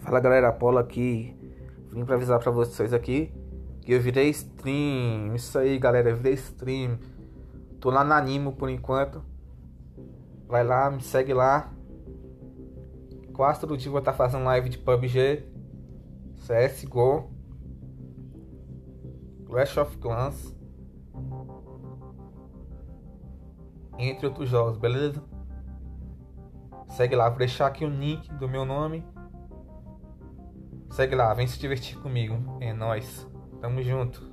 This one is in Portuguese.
Fala galera, Apolo aqui. Vim pra avisar pra vocês aqui que eu virei stream. Isso aí galera, eu virei stream. Tô lá na Animo por enquanto. Vai lá, me segue lá. Quase todo dia vou estar fazendo live de PUBG, CSGO, Clash of Clans, entre outros jogos, beleza? Segue lá, vou deixar aqui o link do meu nome. Segue lá, vem se divertir comigo. É nóis. Tamo junto.